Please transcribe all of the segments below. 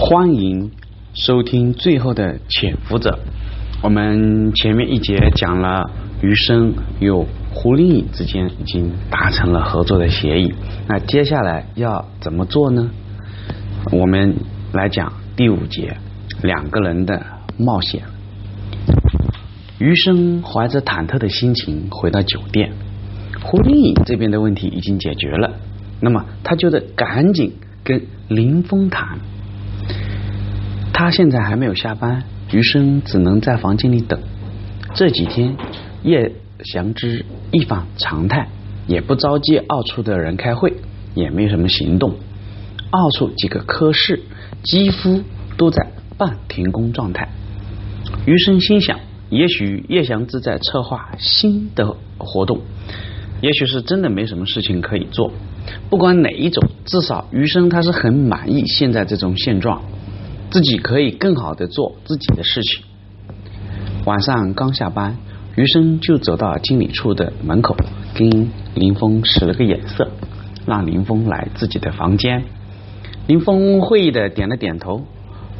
欢迎收听最后的潜伏者。我们前面一节讲了余生有胡林颖之间已经达成了合作的协议，那接下来要怎么做呢？我们来讲第五节两个人的冒险。余生怀着忐忑的心情回到酒店，胡林颖这边的问题已经解决了，那么他就得赶紧跟林峰谈。他现在还没有下班，余生只能在房间里等。这几天叶祥之一反常态，也不召集奥处的人开会，也没什么行动。奥处几个科室几乎都在半停工状态。余生心想，也许叶祥之在策划新的活动，也许是真的没什么事情可以做。不管哪一种，至少余生他是很满意现在这种现状。自己可以更好的做自己的事情。晚上刚下班，余生就走到经理处的门口，跟林峰使了个眼色，让林峰来自己的房间。林峰会意的点了点头，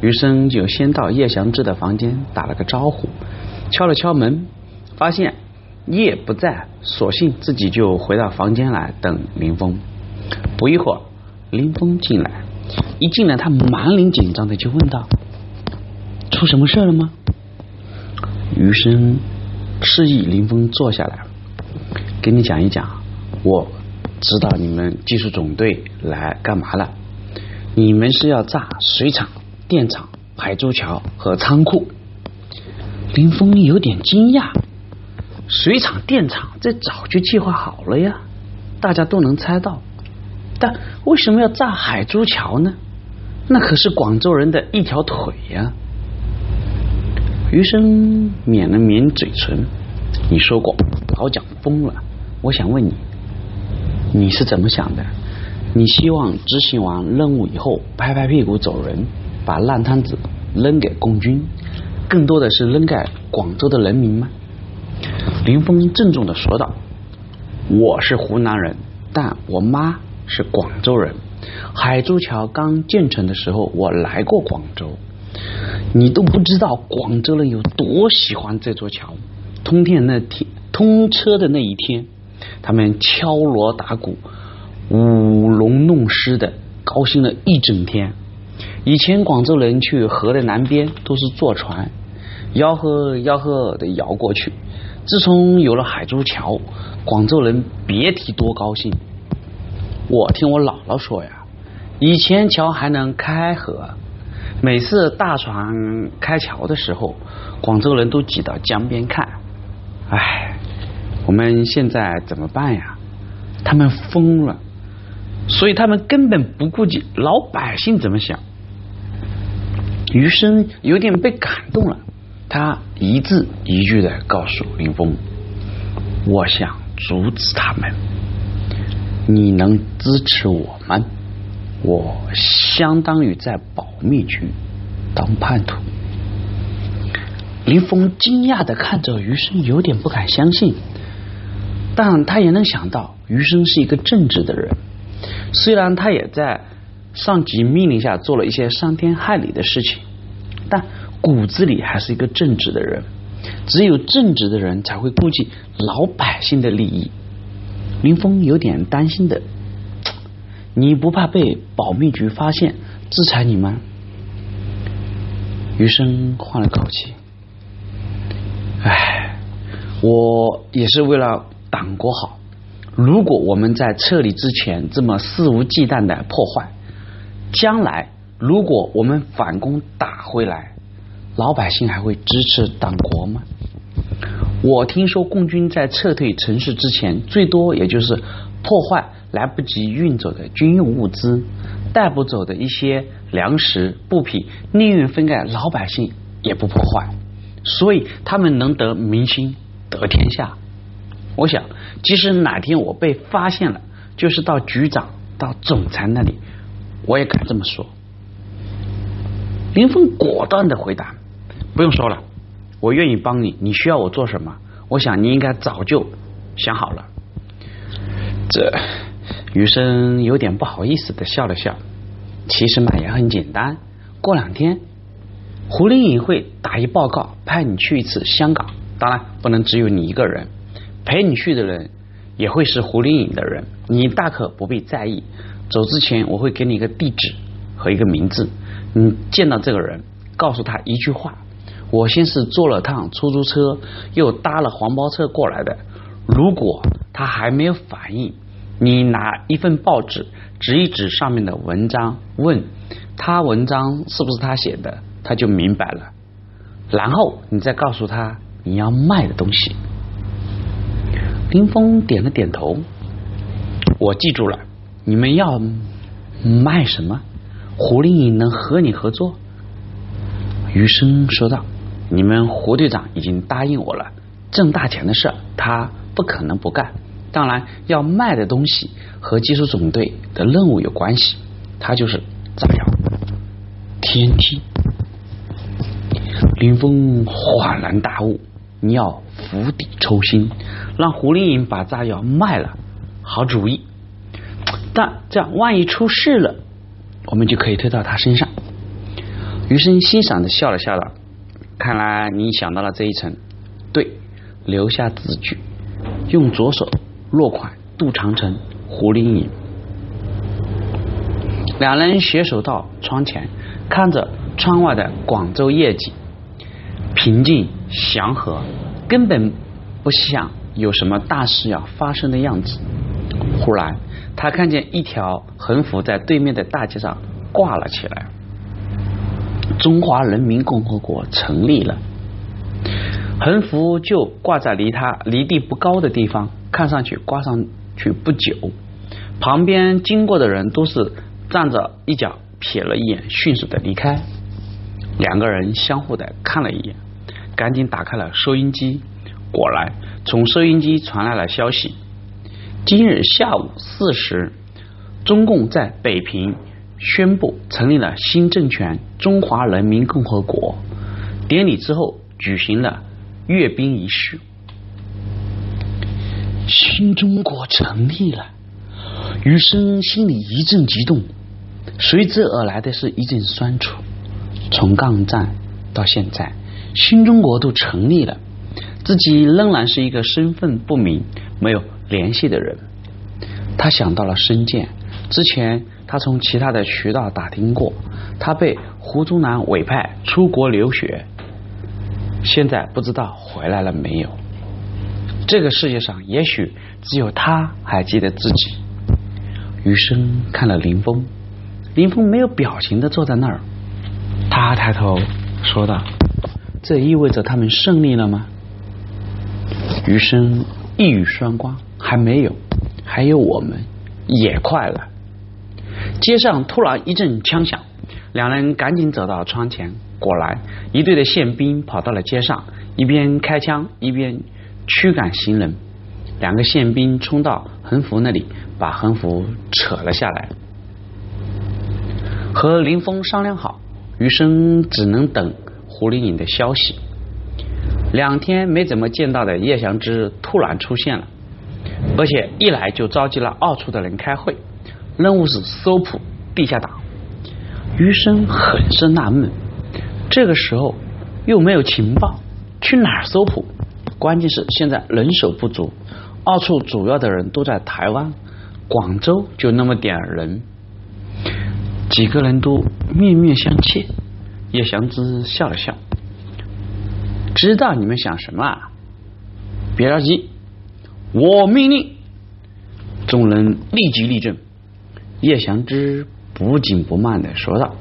余生就先到叶祥志的房间打了个招呼，敲了敲门，发现叶不在，索性自己就回到房间来等林峰。不一会儿，林峰进来。一进来，他满脸紧张的就问道：“出什么事了吗？”余生示意林峰坐下来，给你讲一讲。我知道你们技术总队来干嘛了？你们是要炸水厂、电厂、海珠桥和仓库。林峰有点惊讶：水厂、电厂这早就计划好了呀，大家都能猜到。但为什么要炸海珠桥呢？那可是广州人的一条腿呀！余生抿了抿嘴唇，你说过老蒋疯了，我想问你，你是怎么想的？你希望执行完任务以后拍拍屁股走人，把烂摊子扔给共军，更多的是扔给广州的人民吗？林峰郑重的说道：“我是湖南人，但我妈。”是广州人，海珠桥刚建成的时候，我来过广州。你都不知道广州人有多喜欢这座桥。通天那天，通车的那一天，他们敲锣打鼓、舞龙弄狮的，高兴了一整天。以前广州人去河的南边都是坐船，吆喝吆喝的摇过去。自从有了海珠桥，广州人别提多高兴。我听我姥姥说呀，以前桥还能开河，每次大船开桥的时候，广州人都挤到江边看。唉，我们现在怎么办呀？他们疯了，所以他们根本不顾及老百姓怎么想。余生有点被感动了，他一字一句的告诉林峰：“我想阻止他们。”你能支持我们？我相当于在保密局当叛徒。林峰惊讶的看着余生，有点不敢相信，但他也能想到余生是一个正直的人。虽然他也在上级命令下做了一些伤天害理的事情，但骨子里还是一个正直的人。只有正直的人才会顾及老百姓的利益。林峰有点担心的，你不怕被保密局发现制裁你吗？余生换了口气，唉，我也是为了党国好。如果我们在撤离之前这么肆无忌惮的破坏，将来如果我们反攻打回来，老百姓还会支持党国吗？我听说共军在撤退城市之前，最多也就是破坏来不及运走的军用物资，带不走的一些粮食布匹，宁愿分给老百姓也不破坏，所以他们能得民心，得天下。我想，即使哪天我被发现了，就是到局长、到总裁那里，我也敢这么说。林峰果断的回答：“不用说了。”我愿意帮你，你需要我做什么？我想你应该早就想好了。这余生有点不好意思的笑了笑。其实嘛也很简单，过两天，胡林颖会打一报告，派你去一次香港。当然，不能只有你一个人，陪你去的人也会是胡林颖的人，你大可不必在意。走之前，我会给你一个地址和一个名字，你见到这个人，告诉他一句话：我先是坐了趟出租车，又搭了黄包车过来的。如果他还没有反应，你拿一份报纸指一指上面的文章，问。他文章是不是他写的，他就明白了。然后你再告诉他你要卖的东西。林峰点了点头，我记住了。你们要卖什么？胡林颖能和你合作？余生说道：“你们胡队长已经答应我了，挣大钱的事他不可能不干。当然，要卖的东西和技术总队的任务有关系，他就是炸药。”天梯，林峰恍然大悟，你要釜底抽薪，让胡林颖把炸药卖了，好主意。但这样万一出事了，我们就可以推到他身上。余生欣赏的笑了笑了，看来你想到了这一层。对，留下字据，用左手落款杜长城、胡林颖。两人携手到窗前。看着窗外的广州夜景，平静祥和，根本不像有什么大事要发生的样子。忽然，他看见一条横幅在对面的大街上挂了起来：“中华人民共和国成立了。”横幅就挂在离他离地不高的地方，看上去挂上去不久，旁边经过的人都是站着一脚。瞥了一眼，迅速的离开。两个人相互的看了一眼，赶紧打开了收音机。果然，从收音机传来了消息：今日下午四时，中共在北平宣布成立了新政权——中华人民共和国。典礼之后举行了阅兵仪式。新中国成立了，余生心里一阵激动。随之而来的是一阵酸楚。从抗战到现在，新中国都成立了，自己仍然是一个身份不明、没有联系的人。他想到了申建，之前他从其他的渠道打听过，他被胡宗南委派出国留学，现在不知道回来了没有。这个世界上，也许只有他还记得自己。余生看了林峰。林峰没有表情的坐在那儿，他抬头说道：“这意味着他们胜利了吗？”余生一语双关：“还没有，还有我们也快了。”街上突然一阵枪响，两人赶紧走到窗前，果然一队的宪兵跑到了街上，一边开枪一边驱赶行人。两个宪兵冲到横幅那里，把横幅扯了下来。和林峰商量好，余生只能等胡林颖的消息。两天没怎么见到的叶祥之突然出现了，而且一来就召集了二处的人开会，任务是搜捕地下党。余生很是纳闷，这个时候又没有情报，去哪儿搜捕？关键是现在人手不足，二处主要的人都在台湾，广州就那么点人。几个人都面面相觑，叶祥之笑了笑，知道你们想什么啊？别着急，我命令。众人立即立正。叶祥之不紧不慢的说道：“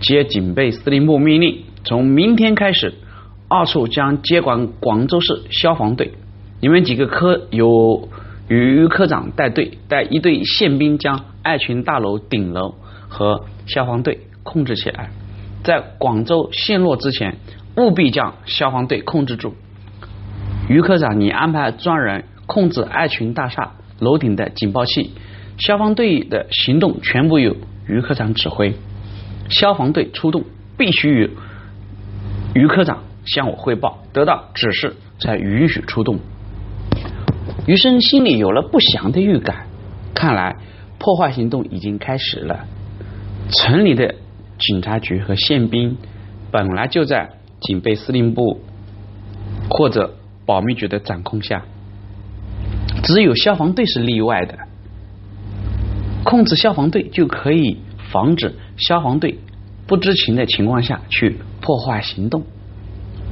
接警备司令部命令，从明天开始，二处将接管广州市消防队。你们几个科有于科长带队，带一队宪兵将爱群大楼顶楼。”和消防队控制起来，在广州陷落之前，务必将消防队控制住。于科长，你安排专人控制爱群大厦楼顶的警报器，消防队的行动全部由于科长指挥。消防队出动必须与于科长向我汇报，得到指示才允许出动。余生心里有了不祥的预感，看来破坏行动已经开始了。城里的警察局和宪兵本来就在警备司令部或者保密局的掌控下，只有消防队是例外的。控制消防队就可以防止消防队不知情的情况下去破坏行动。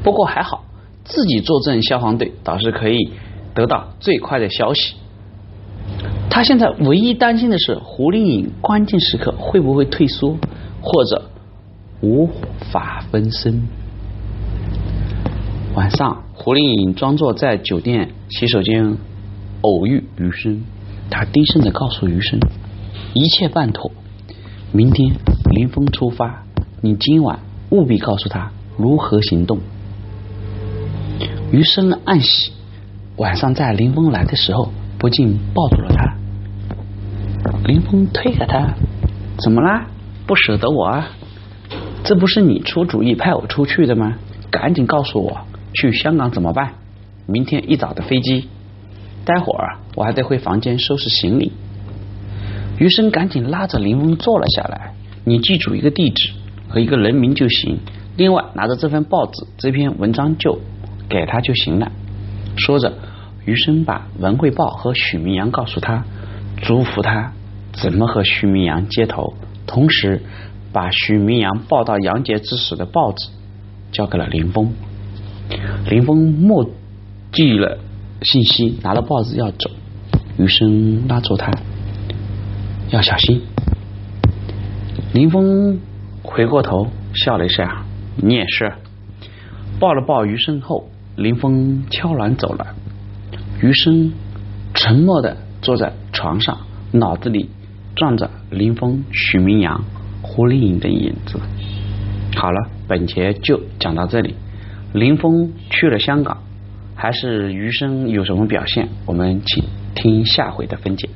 不过还好，自己坐镇消防队倒是可以得到最快的消息。他现在唯一担心的是胡林颖关键时刻会不会退缩，或者无法分身。晚上，胡林颖装作在酒店洗手间偶遇余生，他低声的告诉余生，一切办妥，明天林峰出发，你今晚务必告诉他如何行动。余生暗喜，晚上在林峰来的时候，不禁抱住了他。林峰推开他，怎么啦？不舍得我啊？这不是你出主意派我出去的吗？赶紧告诉我，去香港怎么办？明天一早的飞机。待会儿我还得回房间收拾行李。余生赶紧拉着林峰坐了下来。你记住一个地址和一个人名就行。另外拿着这份报纸，这篇文章就给他就行了。说着，余生把《文汇报》和许明阳告诉他，嘱咐他。怎么和许明阳接头？同时把许明阳报到杨杰之死的报纸交给了林峰。林峰默记了信息，拿了报纸要走。余生拉住他，要小心。林峰回过头笑了一下：“你也是。”抱了抱余生后，林峰悄然走了。余生沉默的坐在床上，脑子里。撞着林峰、许明阳、胡丽颖的影子。好了，本节就讲到这里。林峰去了香港，还是余生有什么表现？我们请听下回的分解。